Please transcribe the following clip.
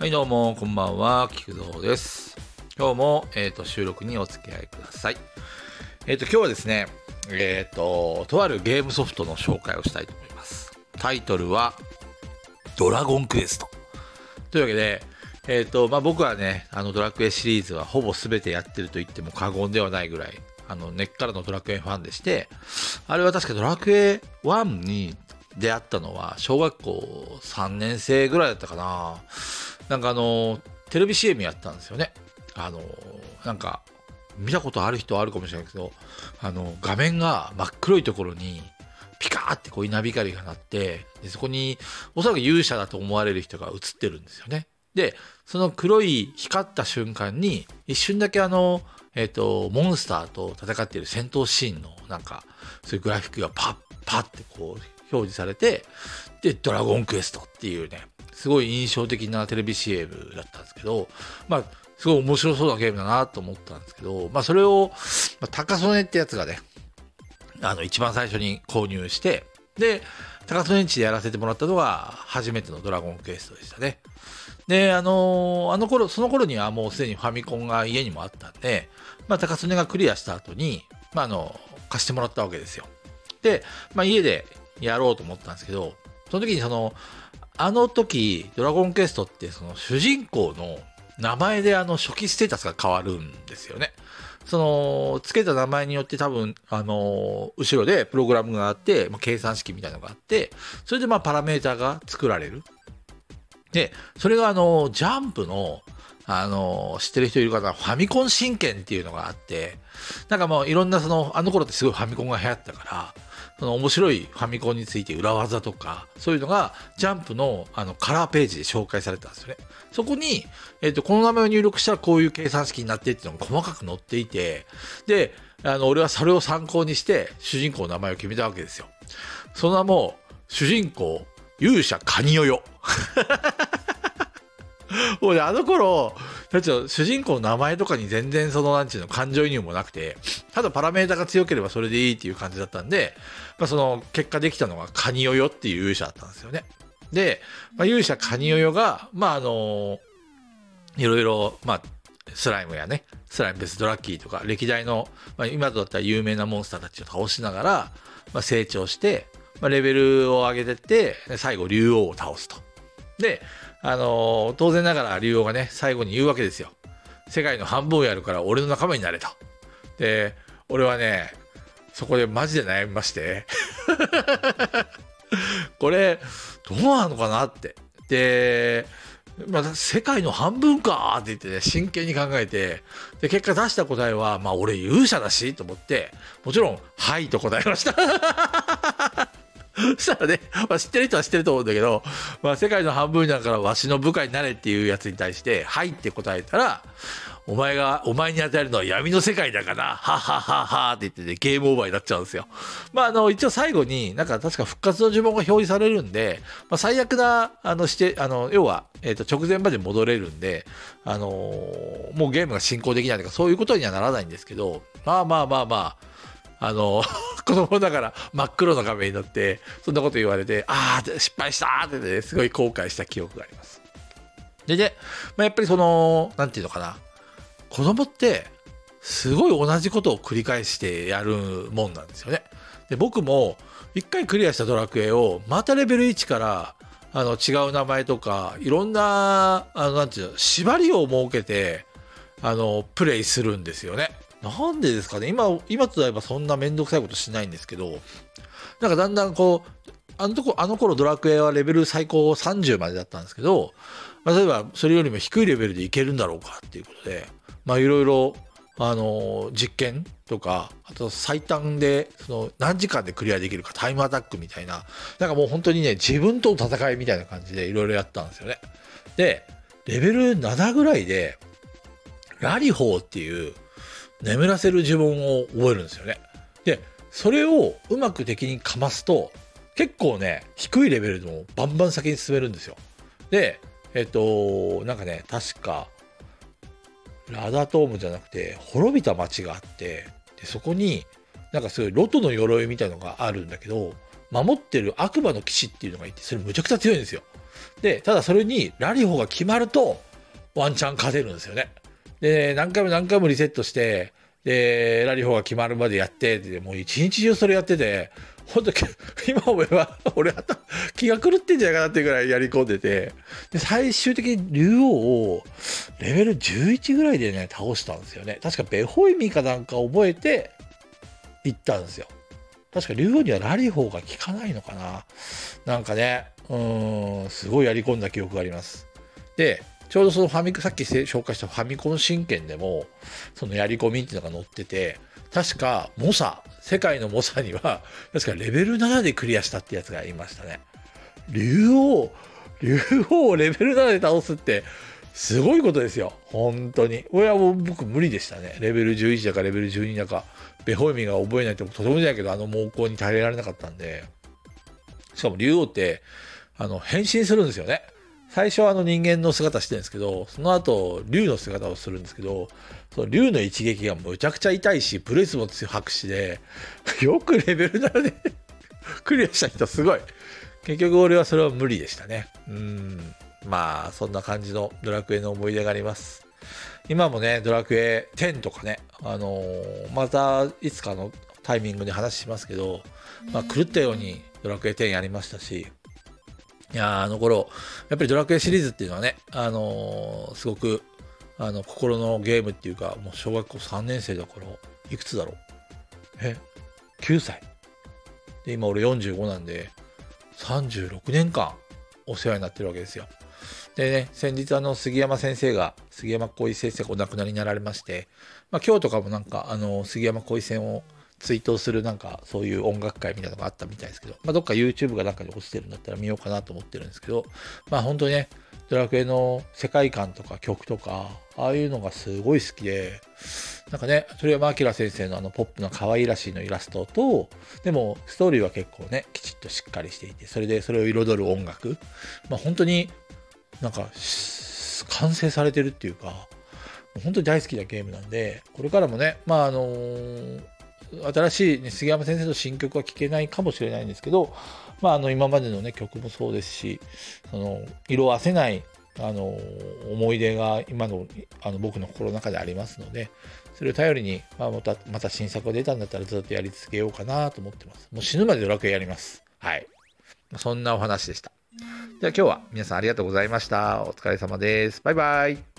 はい、どうも、こんばんは、菊蔵です。今日も、えっ、と、収録にお付き合いください。えっ、と、今日はですね、えっ、と、とあるゲームソフトの紹介をしたいと思います。タイトルは、ドラゴンクエスト。というわけで、えっ、と、まあ、僕はね、あの、ドラクエシリーズはほぼ全てやってると言っても過言ではないぐらい、あの、根っからのドラクエファンでして、あれは確かドラクエ1に出会ったのは、小学校3年生ぐらいだったかな。なんかあの、テレビ CM やったんですよね。あの、なんか、見たことある人はあるかもしれないけど、あの、画面が真っ黒いところに、ピカーってこう稲光が鳴って、でそこに、おそらく勇者だと思われる人が映ってるんですよね。で、その黒い光った瞬間に、一瞬だけあの、えっ、と、モンスターと戦っている戦闘シーンの、なんか、そういうグラフィックがパッパッってこう、表示されて、で、ドラゴンクエストっていうね、すごい印象的なテレビ CM だったんですけど、まあ、すごい面白そうなゲームだなと思ったんですけど、まあ、それを、まあ、高曽根ってやつがね、あの、一番最初に購入して、で、高曽根んちでやらせてもらったのが初めてのドラゴンクエストでしたね。で、あのあの頃、その頃にはもうすでにファミコンが家にもあったんで、まあ、高曽根がクリアした後に、まあ、あの、貸してもらったわけですよ。で、まあ、家でやろうと思ったんですけど、その時にその、あの時、ドラゴンクエストってその主人公の名前であの初期ステータスが変わるんですよね。その、付けた名前によって多分、あの、後ろでプログラムがあって、まあ、計算式みたいなのがあって、それでまあパラメータが作られる。で、それがあの、ジャンプの、あの、知ってる人いるかな、ファミコン神剣っていうのがあって、なんかもういろんなその、あの頃ってすごいファミコンが流行ったから、その面白いファミコンについて裏技とか、そういうのがジャンプのあのカラーページで紹介されたんですよね。そこに、えっ、と、この名前を入力したらこういう計算式になってっていうのが細かく載っていて、で、あの、俺はそれを参考にして主人公の名前を決めたわけですよ。その名も、主人公、勇者カニヨヨ。もうね、あの頃、だって主人公の名前とかに全然その、なんちゅうの、感情移入もなくて、ただパラメータが強ければそれでいいっていう感じだったんで、まあ、その、結果できたのがカニヨヨっていう勇者だったんですよね。で、まあ、勇者カニヨヨが、まあ、あのいろいろ、まあ、スライムやね、スライムベスドラッキーとか、歴代の、まあ、今だったら有名なモンスターたちを倒しながら、まあ、成長して、まあ、レベルを上げてって、最後、竜王を倒すと。で、あのー当然ながら竜王がね、最後に言うわけですよ。世界の半分をやるから俺の仲間になれと。で、俺はね、そこでマジで悩みまして。これ、どうなのかなって。で、まあ、世界の半分かって言ってね、真剣に考えて、で、結果出した答えは、まあ、俺勇者だし、と思って、もちろん、はいと答えました。そしたらね、まあ、知ってる人は知ってると思うんだけど、まあ、世界の半分だからわしの部下になれっていうやつに対して、はいって答えたら、お前が、お前に与えるのは闇の世界だから、はっはっはっはって言ってね、ゲームオーバーになっちゃうんですよ。まあ、あの、一応最後に、なんか確か復活の呪文が表示されるんで、まあ、最悪な、あの、して、あの、要は、えっ、と、直前まで戻れるんで、あのーもうゲームが進行できないとか、そういうことにはならないんですけど、まあまあまあまあ、あの、子供だから真っ黒の画面になって、そんなこと言われて、ああ、失敗したってね、すごい後悔した記憶があります。でね、まあ、やっぱりその、なんていうのかな、子供って、すごい同じことを繰り返してやるもんなんですよね。で、僕も、一回クリアしたドラクエを、またレベル1から、あの、違う名前とか、いろんな、あの、なんていうの、縛りを設けて、あの、プレイするんですよね。なんでですかね？今、今となればそんなめんどくさいことしないんですけど、なんかだんだんこう、あのとこ、あの頃ドラクエはレベル最高30までだったんですけど、まあ、例えばそれよりも低いレベルでいけるんだろうかっていうことで、まあいろいろ、あの、実験とか、あと最短で、その何時間でクリアできるかタイムアタックみたいな、なんかもう本当にね、自分との戦いみたいな感じでいろいろやったんですよね。で、レベル7ぐらいで、ラリホーっていう眠らせる呪文を覚えるんですよね。で、それをうまく敵にかますと、結構ね、低いレベルでもバンバン先に進めるんですよ。で、えっと、なんかね、確か、ラダトームじゃなくて、滅びた町があって、でそこに、なんかすごいロトの鎧みたいのがあるんだけど、守ってる悪魔の騎士っていうのがいて、それむちゃくちゃ強いんですよ。で、ただそれにラリホが決まると、ワンチャン勝てるんですよね。で、何回も何回もリセットして、で、ラリホが決まるまでやって、で、もう一日中それやってて、本当今思えば、俺は気が狂ってんじゃないかなっていうぐらいやり込んでて、で、最終的に竜王をレベル11ぐらいでね、倒したんですよね。確かベホイミかなんか覚えて、行ったんですよ。確か竜王にはラリホーが効かないのかな。なんかね、うん、すごいやり込んだ記憶があります。で、ちょうどそのファミコンさっき紹介したファミコン神剣でも、そのやり込みっていうのが載ってて、確か、モサ、世界のモサには、確かレベル7でクリアしたってやつがいましたね。竜王、竜王をレベル7で倒すって、すごいことですよ。本当に。これはもう僕無理でしたね。レベル11だかレベル12だか、ベホイミが覚えないってとてもじゃないけど、あの猛攻に耐えられなかったんで。しかも竜王って、あの、変身するんですよね。最初はあの人間の姿してるんですけど、その後、竜の姿をするんですけど、その竜の一撃がむちゃくちゃ痛いし、プレスも強くしで、よくレベル7で クリアした人すごい。結局俺はそれは無理でしたね。うん。まあ、そんな感じのドラクエの思い出があります。今もね、ドラクエ10とかね、あのー、またいつかのタイミングで話しますけど、まあ、狂ったようにドラクエ10やりましたし、いやあの頃、やっぱりドラクエシリーズっていうのはね、あのー、すごく、あの、心のゲームっていうか、もう小学校3年生だから、いくつだろう？え ?9 歳。で、今俺45なんで、36年間お世話になってるわけですよ。でね、先日あの、杉山先生が、杉山浩一先生がお亡くなりになられまして、まあ今日とかもなんか、あの、杉山浩一戦を、追悼するなんかそういう音楽会みたいなのがあったみたいですけど、まあ、どっか YouTube がなんかに落ちてるんだったら見ようかなと思ってるんですけど、まあ本当にね、ドラクエの世界観とか曲とか、ああいうのがすごい好きで、なんかね、鳥山明先生のあのポップな可愛らしいのイラストと、でもストーリーは結構ね、きちっとしっかりしていて、それでそれを彩る音楽、まあ本当になんか完成されてるっていうか、本当に大好きなゲームなんで、これからもね、まああのー新しい、ね、杉山先生の新曲は聴けないかもしれないんですけど、まあ、あの今までの、ね、曲もそうですしその色あせないあの思い出が今のあの僕の心の中でありますのでそれを頼りに、まあ、またまた新作が出たんだったらずっとやり続けようかなと思ってます。もう死ぬまでドラクエやります。はい。そんなお話でした。では今日は皆さんありがとうございました。お疲れ様です。バイバイ。